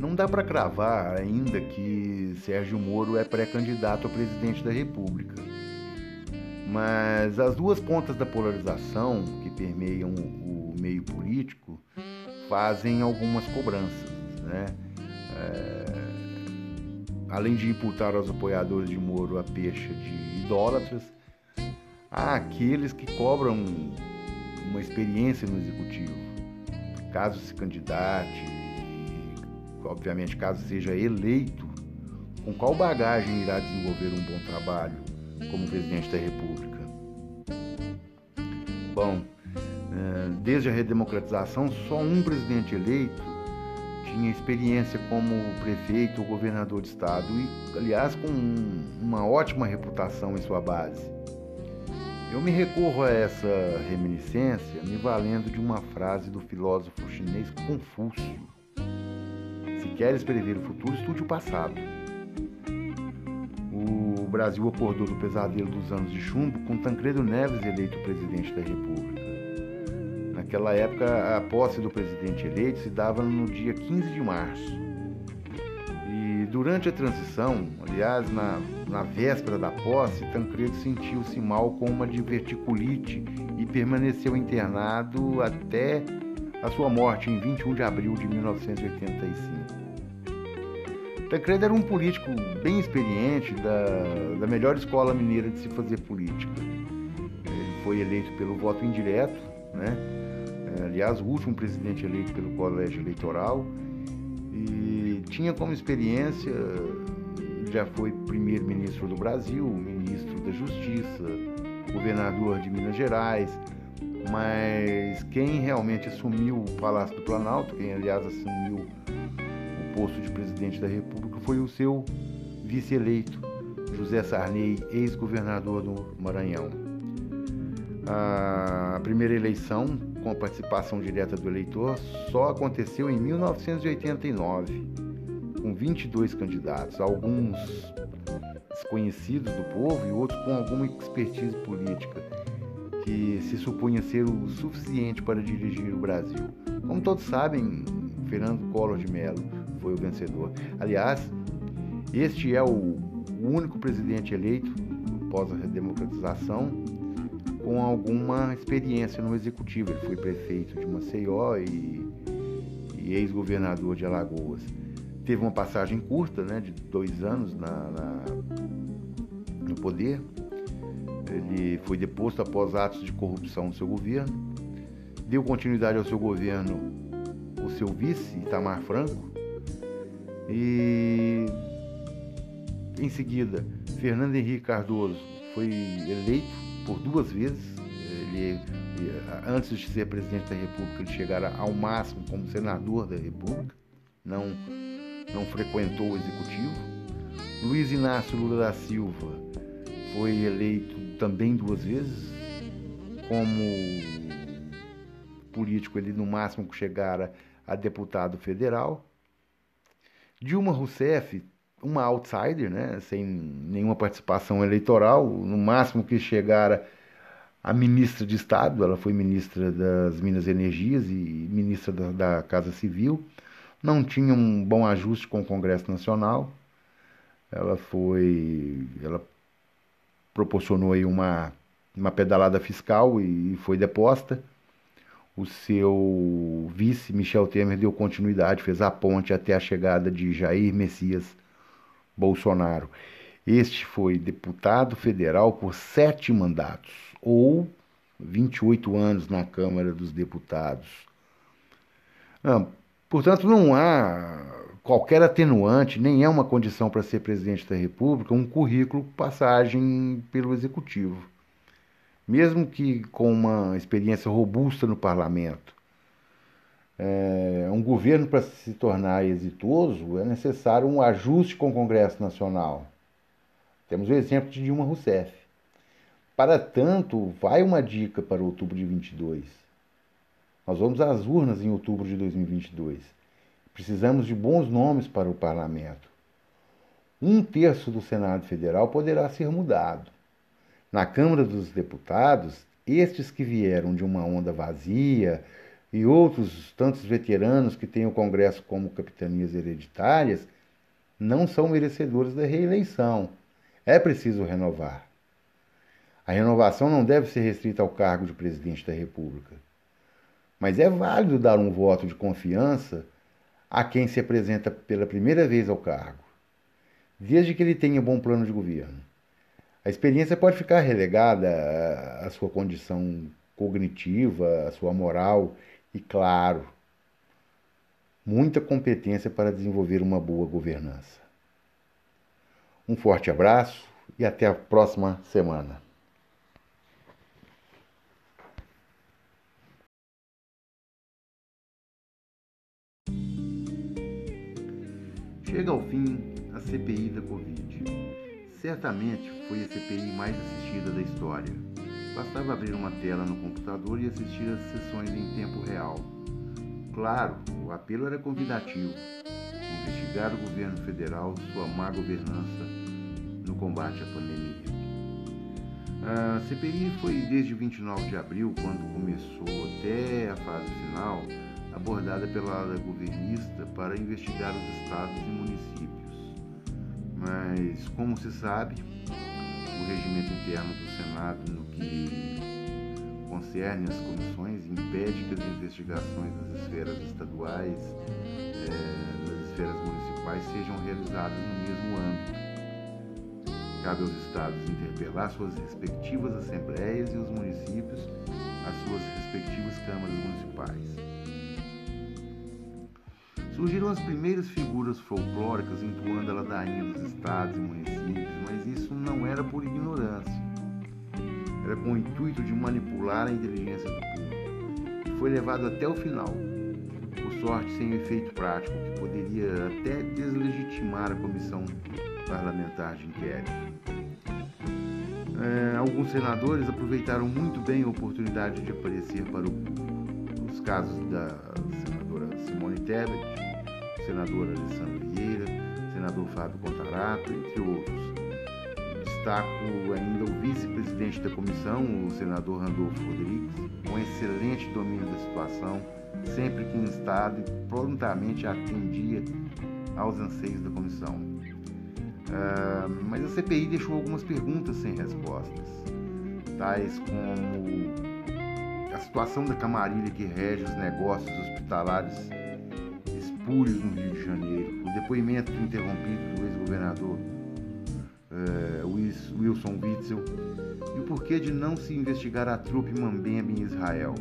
Não dá para cravar ainda que Sérgio Moro é pré-candidato a presidente da República. Mas as duas pontas da polarização que permeiam o meio político fazem algumas cobranças. Né? É... Além de imputar aos apoiadores de Moro a pecha de idólatras, há aqueles que cobram uma experiência no executivo. Caso se candidate, obviamente, caso seja eleito, com qual bagagem irá desenvolver um bom trabalho como presidente da República? Bom, eh, desde a redemocratização, só um presidente eleito tinha experiência como prefeito ou governador de estado e, aliás, com uma ótima reputação em sua base. Eu me recorro a essa reminiscência me valendo de uma frase do filósofo chinês Confúcio, queres prever o futuro, estude o passado. O Brasil acordou do pesadelo dos anos de chumbo com Tancredo Neves eleito presidente da República. Naquela época, a posse do presidente eleito se dava no dia 15 de março. E durante a transição, aliás, na, na véspera da posse, Tancredo sentiu-se mal com uma diverticulite e permaneceu internado até a sua morte em 21 de abril de 1985. Tancredo era um político bem experiente, da, da melhor escola mineira de se fazer política. Ele foi eleito pelo voto indireto, né? É, aliás, o último presidente eleito pelo colégio eleitoral, e tinha como experiência, já foi primeiro-ministro do Brasil, ministro da Justiça, governador de Minas Gerais, mas quem realmente assumiu o Palácio do Planalto, quem aliás assumiu posto de presidente da República foi o seu vice-eleito, José Sarney, ex-governador do Maranhão. A primeira eleição, com a participação direta do eleitor, só aconteceu em 1989, com 22 candidatos, alguns desconhecidos do povo e outros com alguma expertise política, que se supunha ser o suficiente para dirigir o Brasil. Como todos sabem, Fernando Collor de Mello foi o vencedor. Aliás, este é o único presidente eleito após a democratização com alguma experiência no executivo. Ele foi prefeito de Maceió e, e ex-governador de Alagoas. Teve uma passagem curta, né, de dois anos na, na, no poder. Ele foi deposto após atos de corrupção no seu governo. Deu continuidade ao seu governo o seu vice, Itamar Franco, e em seguida, Fernando Henrique Cardoso foi eleito por duas vezes. Ele, antes de ser presidente da República, ele chegara ao máximo como senador da República, não, não frequentou o executivo. Luiz Inácio Lula da Silva foi eleito também duas vezes, como político, ele no máximo chegara a deputado federal. Dilma Rousseff, uma outsider, né, sem nenhuma participação eleitoral, no máximo que chegara a ministra de Estado, ela foi ministra das Minas e Energias e ministra da, da Casa Civil, não tinha um bom ajuste com o Congresso Nacional, ela foi, ela proporcionou aí uma, uma pedalada fiscal e foi deposta o seu vice, Michel Temer, deu continuidade, fez a ponte até a chegada de Jair Messias Bolsonaro. Este foi deputado federal por sete mandatos, ou 28 anos na Câmara dos Deputados. Portanto, não há qualquer atenuante, nem é uma condição para ser presidente da República, um currículo passagem pelo Executivo mesmo que com uma experiência robusta no parlamento. É, um governo, para se tornar exitoso, é necessário um ajuste com o Congresso Nacional. Temos o exemplo de Dilma Rousseff. Para tanto, vai uma dica para outubro de 22. Nós vamos às urnas em outubro de 2022. Precisamos de bons nomes para o parlamento. Um terço do Senado Federal poderá ser mudado. Na Câmara dos Deputados, estes que vieram de uma onda vazia, e outros tantos veteranos que têm o Congresso como capitanias hereditárias não são merecedores da reeleição. É preciso renovar. A renovação não deve ser restrita ao cargo de presidente da República. Mas é válido dar um voto de confiança a quem se apresenta pela primeira vez ao cargo, desde que ele tenha bom plano de governo. A experiência pode ficar relegada à sua condição cognitiva, à sua moral e, claro, muita competência para desenvolver uma boa governança. Um forte abraço e até a próxima semana. Chega ao fim a CPI da Covid. Certamente foi a CPI mais assistida da história. Bastava abrir uma tela no computador e assistir às sessões em tempo real. Claro, o apelo era convidativo: investigar o governo federal sua má governança no combate à pandemia. A CPI foi desde 29 de abril, quando começou, até a fase final, abordada pela ala governista para investigar os estados e municípios. Mas, como se sabe, o regimento interno do Senado, no que concerne as comissões, impede que as investigações nas esferas estaduais, eh, nas esferas municipais, sejam realizadas no mesmo âmbito. Cabe aos estados interpelar suas respectivas assembleias e os municípios as suas respectivas câmaras municipais. Surgiram as primeiras figuras folclóricas entoando a ladainha dos estados e municípios, mas isso não era por ignorância. Era com o intuito de manipular a inteligência do povo. E foi levado até o final, por sorte sem efeito prático que poderia até deslegitimar a comissão parlamentar de inquérito. É, alguns senadores aproveitaram muito bem a oportunidade de aparecer para o, os casos da senadora Simone Tebet, senador Alessandro Vieira, senador Fábio Contarato, entre outros. Destaco ainda o vice-presidente da comissão, o senador Randolfo Rodrigues, com excelente domínio da situação, sempre que instado e prontamente atendia aos anseios da comissão. Uh, mas a CPI deixou algumas perguntas sem respostas, tais como a situação da camarilha que rege os negócios hospitalares espúrios no Rio de Janeiro, o depoimento interrompido do ex-governador uh, Wilson Witzel e o porquê de não se investigar a trupe Mambembe em Israel,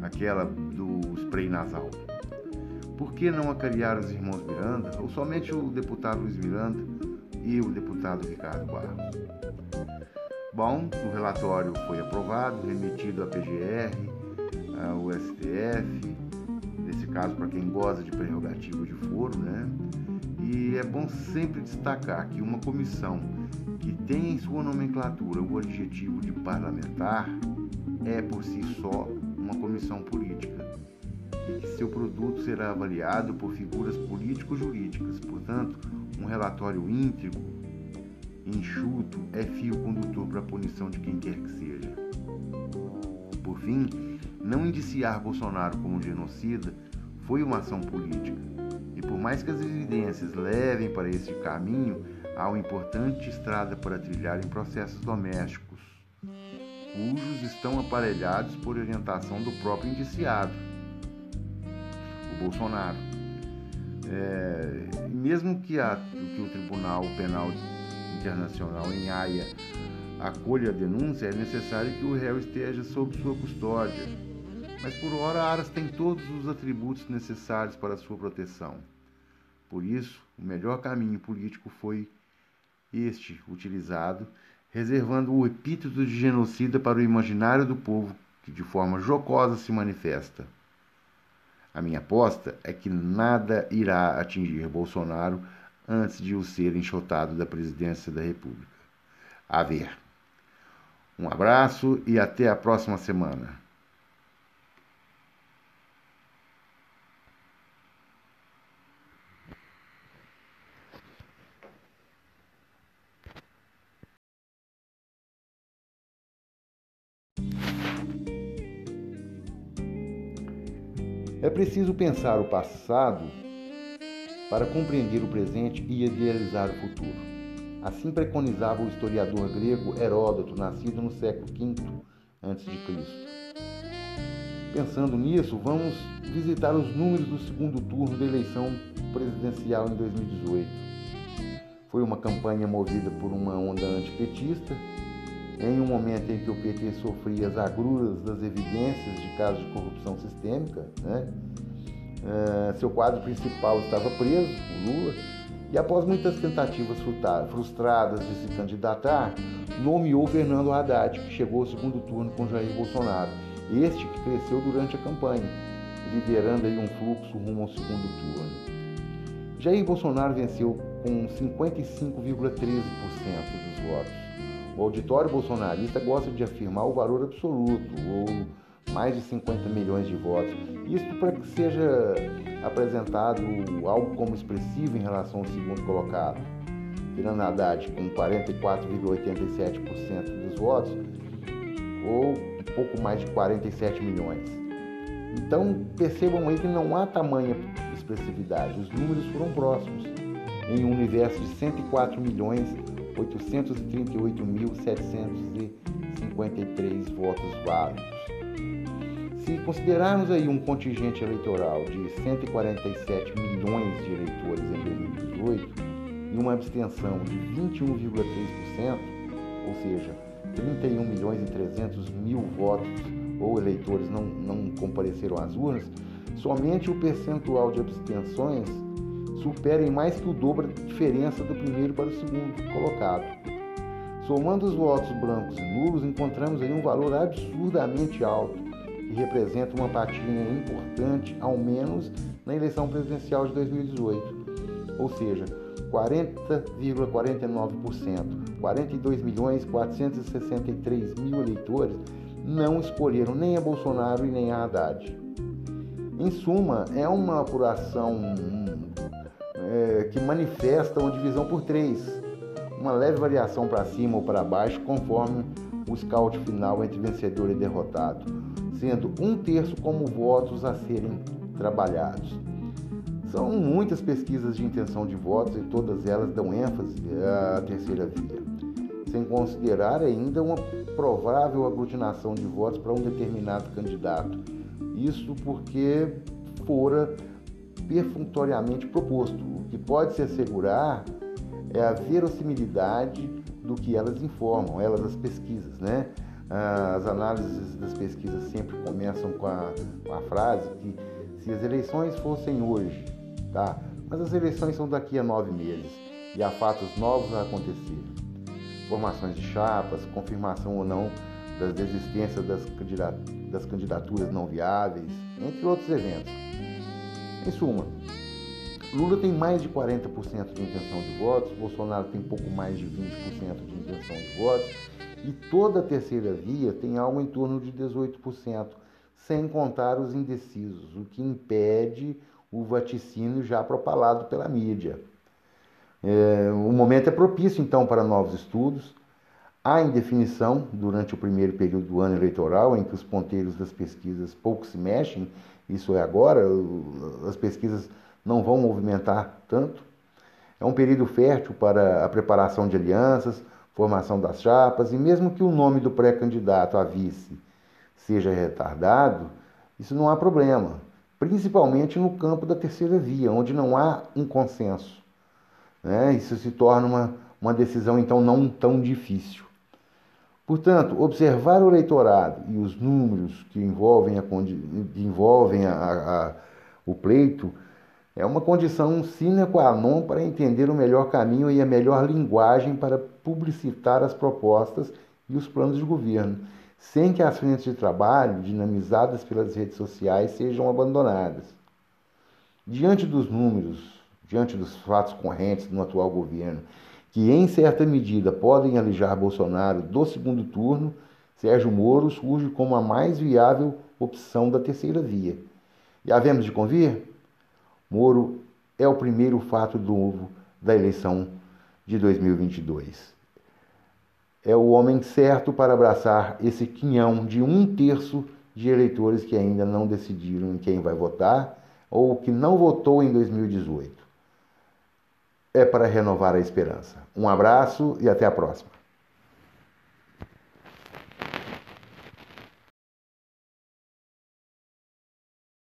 aquela do spray nasal. Por que não acariar os irmãos Miranda, ou somente o deputado Luiz Miranda e o deputado Ricardo Barros? Bom, o relatório foi aprovado, remetido à PGR, ao STF, caso para quem goza de prerrogativa de foro, né? E é bom sempre destacar que uma comissão que tem em sua nomenclatura o adjetivo de parlamentar é por si só uma comissão política e que seu produto será avaliado por figuras político-jurídicas. Portanto, um relatório íntegro, enxuto, é fio condutor para a punição de quem quer que seja. Por fim, não indiciar Bolsonaro como genocida foi uma ação política. E por mais que as evidências levem para esse caminho, há uma importante estrada para trilhar em processos domésticos, cujos estão aparelhados por orientação do próprio indiciado, o Bolsonaro. É, mesmo que, a, que o Tribunal Penal Internacional em Haia acolha a denúncia, é necessário que o réu esteja sob sua custódia. Mas por hora, Aras tem todos os atributos necessários para sua proteção. Por isso, o melhor caminho político foi este utilizado, reservando o epíteto de genocida para o imaginário do povo que de forma jocosa se manifesta. A minha aposta é que nada irá atingir Bolsonaro antes de o ser enxotado da presidência da República. A ver. Um abraço e até a próxima semana. Preciso pensar o passado para compreender o presente e idealizar o futuro. Assim preconizava o historiador grego Heródoto, nascido no século V a.C. Pensando nisso, vamos visitar os números do segundo turno da eleição presidencial em 2018. Foi uma campanha movida por uma onda antipetista, em um momento em que o PT sofria as agruras das evidências de casos de corrupção sistêmica, né? Uh, seu quadro principal estava preso, o Lula, e após muitas tentativas frustradas de se candidatar, nomeou Fernando Haddad, que chegou ao segundo turno com Jair Bolsonaro. Este que cresceu durante a campanha, liderando aí um fluxo rumo ao segundo turno. Jair Bolsonaro venceu com 55,13% dos votos. O auditório bolsonarista gosta de afirmar o valor absoluto, ou mais de 50 milhões de votos. Isso para que seja apresentado algo como expressivo em relação ao segundo colocado. Fernando Haddad com 44,87% dos votos, ou pouco mais de 47 milhões. Então percebam aí que não há tamanha expressividade, os números foram próximos. Em um universo de 104 milhões 838.753 votos válidos. Se considerarmos aí um contingente eleitoral de 147 milhões de eleitores em 2018 e uma abstenção de 21,3%, ou seja, 31 milhões e 300 mil votos ou eleitores não, não compareceram às urnas, somente o percentual de abstenções superem mais que o dobro da diferença do primeiro para o segundo colocado. Somando os votos brancos e nulos, encontramos aí um valor absurdamente alto, que representa uma patinha importante, ao menos na eleição presidencial de 2018. Ou seja, 40,49%, 42 milhões 463 mil eleitores não escolheram nem a Bolsonaro e nem a Haddad. Em suma, é uma apuração é, que manifesta uma divisão por três, uma leve variação para cima ou para baixo, conforme o scout final entre vencedor e derrotado, sendo um terço como votos a serem trabalhados. São muitas pesquisas de intenção de votos e todas elas dão ênfase à terceira via, sem considerar ainda uma provável aglutinação de votos para um determinado candidato. Isso porque fora perfunctoriamente proposto. O que pode se assegurar é a verossimilidade do que elas informam, elas as pesquisas, né? As análises das pesquisas sempre começam com a, com a frase que se as eleições fossem hoje, tá? Mas as eleições são daqui a nove meses e há fatos novos a acontecer. Formações de chapas, confirmação ou não das desistências das candidaturas não viáveis, entre outros eventos. Em suma, Lula tem mais de 40% de intenção de votos, Bolsonaro tem pouco mais de 20% de intenção de votos e toda a terceira via tem algo em torno de 18%, sem contar os indecisos, o que impede o vaticínio já propalado pela mídia. É, o momento é propício, então, para novos estudos. Há indefinição durante o primeiro período do ano eleitoral, em que os ponteiros das pesquisas pouco se mexem isso é agora, as pesquisas não vão movimentar tanto. É um período fértil para a preparação de alianças, formação das chapas, e mesmo que o nome do pré-candidato a vice seja retardado, isso não há problema, principalmente no campo da terceira via, onde não há um consenso. Né? Isso se torna uma, uma decisão, então, não tão difícil. Portanto, observar o eleitorado e os números que envolvem, a, que envolvem a, a, o pleito é uma condição sine qua non para entender o melhor caminho e a melhor linguagem para publicitar as propostas e os planos de governo, sem que as frentes de trabalho, dinamizadas pelas redes sociais, sejam abandonadas. Diante dos números, diante dos fatos correntes no atual governo que em certa medida podem alijar Bolsonaro do segundo turno, Sérgio Moro surge como a mais viável opção da terceira via. E havemos de convir? Moro é o primeiro fato novo da eleição de 2022. É o homem certo para abraçar esse quinhão de um terço de eleitores que ainda não decidiram em quem vai votar ou que não votou em 2018. É para renovar a esperança. Um abraço e até a próxima.